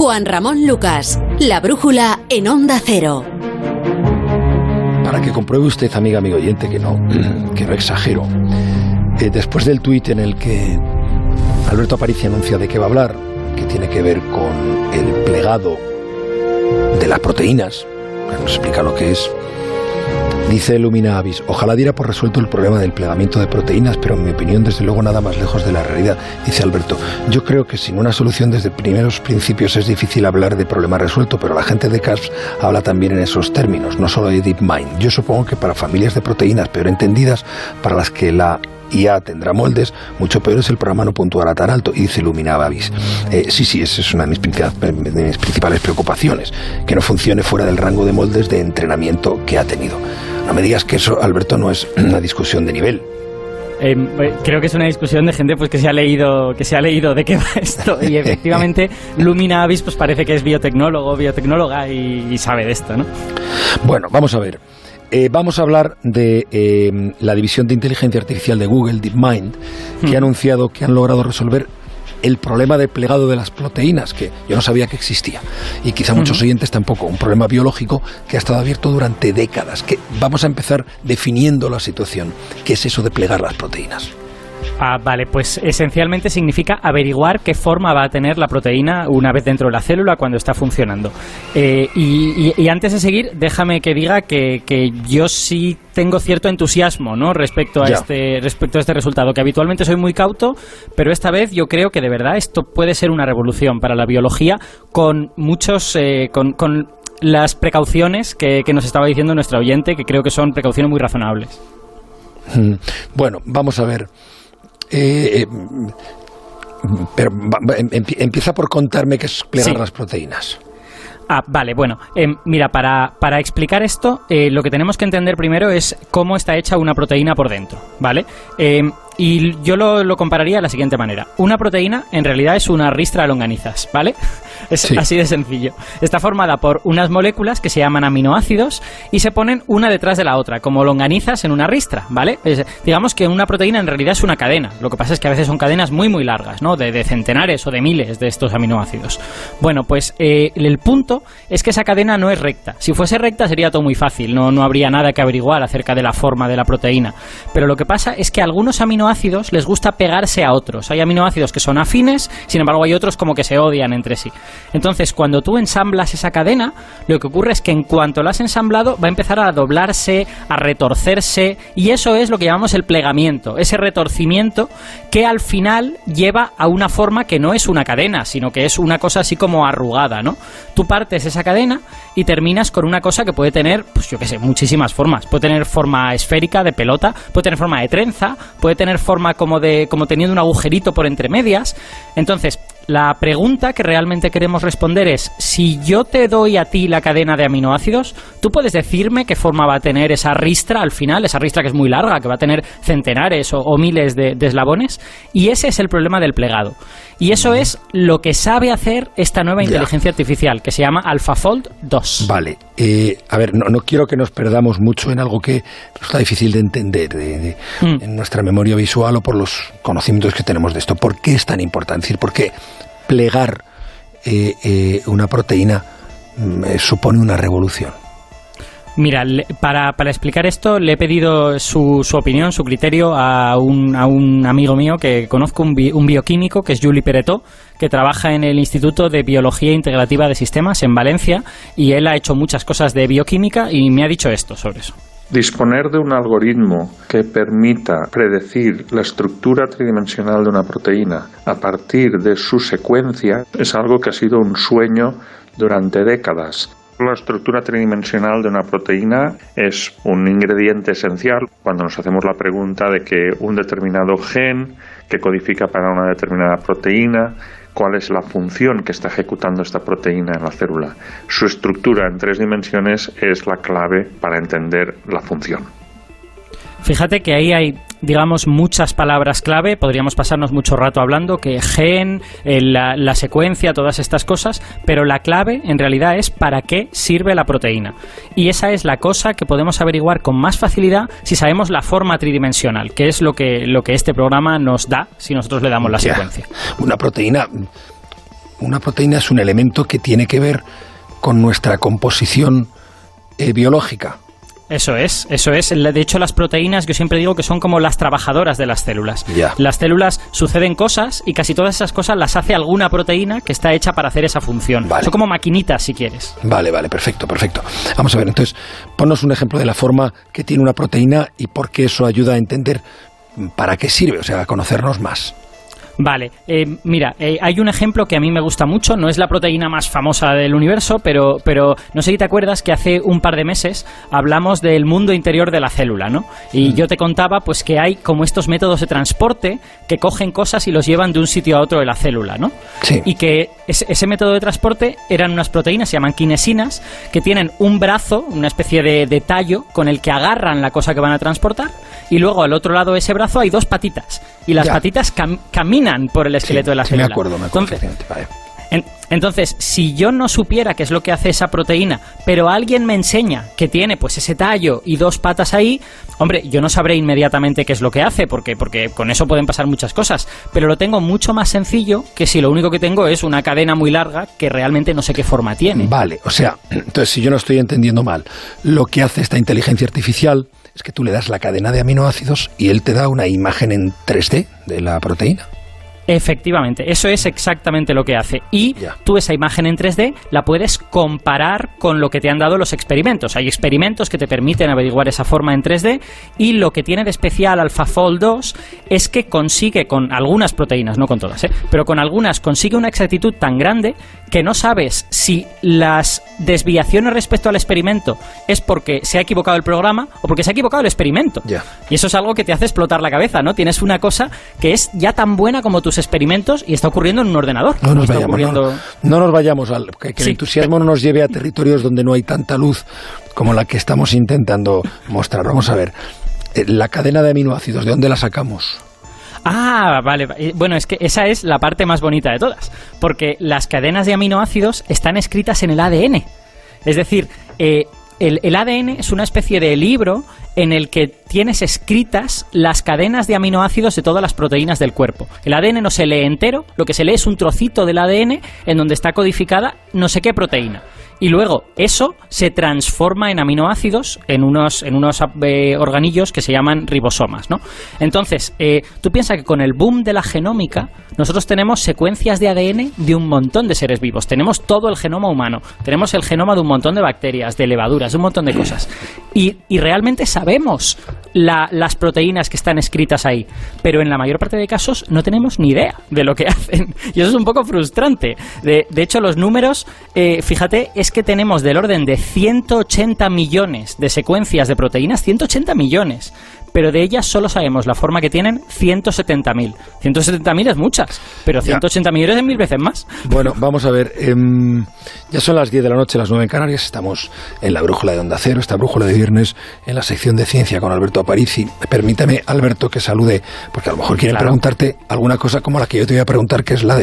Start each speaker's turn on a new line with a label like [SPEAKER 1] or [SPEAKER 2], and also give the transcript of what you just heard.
[SPEAKER 1] Juan Ramón Lucas, La Brújula en Onda Cero.
[SPEAKER 2] Para que compruebe usted, amiga, amigo oyente, que no, que no exagero. Eh, después del tuit en el que Alberto Aparici anuncia de qué va a hablar, que tiene que ver con el plegado de las proteínas, nos explica lo que es, Dice Lumina Avis, ojalá diera por resuelto el problema del plegamiento de proteínas, pero en mi opinión, desde luego, nada más lejos de la realidad. Dice Alberto, yo creo que sin una solución desde primeros principios es difícil hablar de problema resuelto, pero la gente de CASPS habla también en esos términos, no solo de DeepMind. Yo supongo que para familias de proteínas peor entendidas, para las que la IA tendrá moldes, mucho peor es el programa no puntuará tan alto, y dice Lumina Avis. Eh, sí, sí, esa es una de mis, de mis principales preocupaciones, que no funcione fuera del rango de moldes de entrenamiento que ha tenido. No me digas que eso, Alberto, no es una discusión de nivel.
[SPEAKER 3] Eh, creo que es una discusión de gente pues que se ha leído que se ha leído de qué va esto y efectivamente Lumina Avis pues parece que es biotecnólogo biotecnóloga y, sabe de esto no
[SPEAKER 2] bueno vamos a ver eh, vamos a hablar de eh, la división de inteligencia artificial de Google DeepMind que ha hmm. anunciado que han logrado resolver el problema de plegado de las proteínas, que yo no sabía que existía, y quizá muchos oyentes tampoco, un problema biológico que ha estado abierto durante décadas, que vamos a empezar definiendo la situación, ¿qué es eso de plegar las proteínas?
[SPEAKER 3] Ah, vale, pues esencialmente significa averiguar qué forma va a tener la proteína una vez dentro de la célula cuando está funcionando. Eh, y, antes de seguir, déjame que diga que, yo sí tengo cierto entusiasmo ¿no? respecto, a este, respecto a este resultado, que habitualmente soy muy cauto, pero esta vez yo creo que de verdad esto puede ser una revolución para la biología con muchos... Eh, con, las precauciones que, que nos estaba diciendo nuestra oyente, que creo que son precauciones muy razonables.
[SPEAKER 2] Mm, bueno, vamos a ver. Eh, eh, pero em, empieza por contarme qué es plegar las proteínas.
[SPEAKER 3] Ah, vale, bueno. Em, mira, para, para, explicar esto, eh, lo que tenemos que entender primero es cómo está hecha una proteína por dentro, ¿vale? Em, y yo lo, lo, compararía de la siguiente manera. Una proteína en realidad es una ristra de longanizas, ¿vale? Es así de sencillo. Está formada por unas moléculas que se llaman aminoácidos y se ponen una detrás de la otra, como longanizas en una ristra, ¿vale? digamos que una proteína en realidad es una cadena. Lo que pasa es que a veces son cadenas muy, muy largas, ¿no? De, centenares o de miles de estos aminoácidos. Bueno, pues eh, el punto es que esa cadena no es recta. Si fuese recta sería todo muy fácil, no, no habría nada que averiguar acerca de la forma de la proteína. Pero lo que pasa es que algunos aminoácidos les gusta pegarse a otros. Hay aminoácidos que son afines, sin embargo hay otros como que se odian entre sí. Entonces, cuando tú ensamblas esa cadena, lo que ocurre es que en cuanto la has ensamblado, va a empezar a doblarse, a retorcerse, y eso es lo que llamamos el plegamiento, ese retorcimiento que al final lleva a una forma que no es una cadena, sino que es una cosa así como arrugada, ¿no? Tú partes esa cadena y terminas con una cosa que puede tener, pues yo qué sé, muchísimas formas. Puede tener forma esférica de pelota, puede tener forma de trenza, puede tener forma como de como teniendo un agujerito por entre medias. Entonces, la pregunta que realmente queremos responder es, si yo te doy a ti la cadena de aminoácidos, ¿tú puedes decirme qué forma va a tener esa ristra al final, esa ristra que es muy larga, que va a tener centenares o, miles de, eslabones? Y ese es el problema del plegado. Y eso es lo que sabe hacer esta nueva inteligencia artificial, que se llama AlphaFold 2.
[SPEAKER 2] Vale. Eh, a ver, no, quiero que nos perdamos mucho en algo que está difícil de entender mm. en nuestra memoria visual o por los conocimientos que tenemos de esto. ¿Por qué es tan importante? Es decir, ¿por qué plegar eh, eh, una proteína mm, eh, supone una revolución.
[SPEAKER 3] Mira, para, para, explicar esto le he pedido su, su opinión, su criterio a un, a un, amigo mío que conozco, un, un, bioquímico, que es Juli Peretó, que trabaja en el Instituto de Biología Integrativa de Sistemas en Valencia y él ha hecho muchas cosas de bioquímica y me ha dicho esto sobre eso.
[SPEAKER 4] Disponer de un algoritmo que permita predecir la estructura tridimensional de una proteína a partir de su secuencia es algo que ha sido un sueño durante décadas. La estructura tridimensional de una proteína es un ingrediente esencial cuando nos hacemos la pregunta de que un determinado gen que codifica para una determinada proteína cuál es la función que está ejecutando esta proteína en la célula. Su estructura en tres dimensiones es la clave para entender la función.
[SPEAKER 3] Fíjate que ahí hay, digamos, muchas palabras clave, podríamos pasarnos mucho rato hablando, que gen, eh, la, la, secuencia, todas estas cosas, pero la clave en realidad es para qué sirve la proteína. Y esa es la cosa que podemos averiguar con más facilidad si sabemos la forma tridimensional, que es lo que, lo que este programa nos da si nosotros le damos la secuencia.
[SPEAKER 2] Una proteína una proteína es un elemento que tiene que ver con nuestra composición eh, biológica.
[SPEAKER 3] Eso es, eso es. De hecho, las proteínas, yo siempre digo que son como las trabajadoras de las células. Las células suceden cosas y casi todas esas cosas las hace alguna proteína que está hecha para hacer esa función.
[SPEAKER 2] Vale.
[SPEAKER 3] Son como maquinitas, si quieres.
[SPEAKER 2] Vale, vale, perfecto, perfecto. Vamos a ver, entonces, ponnos un ejemplo de la forma que tiene una proteína y por qué eso ayuda a entender para qué sirve, o sea, a conocernos más.
[SPEAKER 3] Vale, eh, mira, eh, hay un ejemplo que a mí me gusta mucho, no es la proteína más famosa del universo, pero, pero no sé si te acuerdas que hace un par de meses hablamos del mundo interior de la célula, ¿no? Y yo te contaba pues que hay como estos métodos de transporte que cogen cosas y los llevan de un sitio a otro de la célula, ¿no?
[SPEAKER 2] Sí.
[SPEAKER 3] Y que ese, ese método de transporte eran unas proteínas, se llaman kinesinas, que tienen un brazo, una especie de, de tallo, con el que agarran la cosa que van a transportar, y luego al otro lado de ese brazo hay dos patitas, y las
[SPEAKER 2] Ya.
[SPEAKER 3] patitas cam- caminan por el esqueleto
[SPEAKER 2] Sí,
[SPEAKER 3] de la célula.
[SPEAKER 2] me acuerdo, me acuerdo.
[SPEAKER 3] Entonces,
[SPEAKER 2] perfectamente, vale.
[SPEAKER 3] en- entonces, si yo no supiera qué es lo que hace esa proteína, pero alguien me enseña que tiene pues ese tallo y dos patas ahí, hombre, yo no sabré inmediatamente qué es lo que hace, porque, porque con eso pueden pasar muchas cosas, pero lo tengo mucho más sencillo que si lo único que tengo es una cadena muy larga que realmente no sé qué forma tiene.
[SPEAKER 2] Vale, o sea, entonces si yo no estoy entendiendo mal, lo que hace esta inteligencia artificial es que tú le das la cadena de aminoácidos y él te da una imagen en 3D de la proteína.
[SPEAKER 3] Efectivamente, eso es exactamente lo que hace. Y tú esa imagen en 3D la puedes comparar con lo que te han dado los experimentos. Hay experimentos que te permiten averiguar esa forma en 3D y lo que tiene de especial AlphaFold 2 es que consigue con algunas proteínas, no con todas, ¿eh? pero con algunas consigue una exactitud tan grande que no sabes si las desviaciones respecto al experimento es porque se ha equivocado el programa o porque se ha equivocado el experimento. Y eso es algo que te hace explotar la cabeza, ¿no? Tienes una cosa que es ya tan buena como tus experimentos y está ocurriendo en un ordenador.
[SPEAKER 2] No nos vayamos,
[SPEAKER 3] ocurriendo...
[SPEAKER 2] no, no nos vayamos al que, que el entusiasmo no nos lleve a territorios donde no hay tanta luz como la que estamos intentando mostrar. Vamos a ver, eh, la cadena de aminoácidos, ¿de dónde la sacamos?
[SPEAKER 3] Ah, vale. eh, Bueno, es que esa es la parte más bonita de todas. Porque las cadenas de aminoácidos están escritas en el ADN. Es decir, eh, el, ADN es una especie de libro en el que tienes escritas las cadenas de aminoácidos de todas las proteínas del cuerpo. El ADN no se lee entero, lo que se lee es un trocito del ADN en donde está codificada no sé qué proteína. Y luego eso se transforma en aminoácidos en unos, en unos eh, organillos que se llaman ribosomas, ¿no? Entonces, eh, tú piensas que con el boom de la genómica, nosotros tenemos secuencias de ADN de un montón de seres vivos. Tenemos todo el genoma humano. Tenemos el genoma de un montón de bacterias, de levaduras, de un montón de cosas. Y, y realmente sabemos la- las proteínas que están escritas ahí. Pero en la mayor parte de casos no tenemos ni idea de lo que hacen. Y eso es un poco frustrante. De, de hecho, los números, eh, fíjate, es que tenemos del orden de 180 millones de secuencias de proteínas, 180 millones. Pero de ellas solo sabemos la forma que tienen 170.000. 170.000 es muchas, pero
[SPEAKER 2] Ya.
[SPEAKER 3] 180 millones es mil veces más.
[SPEAKER 2] Bueno, vamos a ver. em, ya son las 10 de la noche, las 9 en Canarias. Estamos en la brújula de Onda Cero, esta brújula de viernes, en la sección de ciencia con Alberto Aparici. Permítame, Alberto, que salude, porque a lo mejor quieren
[SPEAKER 3] Claro.
[SPEAKER 2] preguntarte alguna cosa como la que yo te voy a preguntar, que es la definición.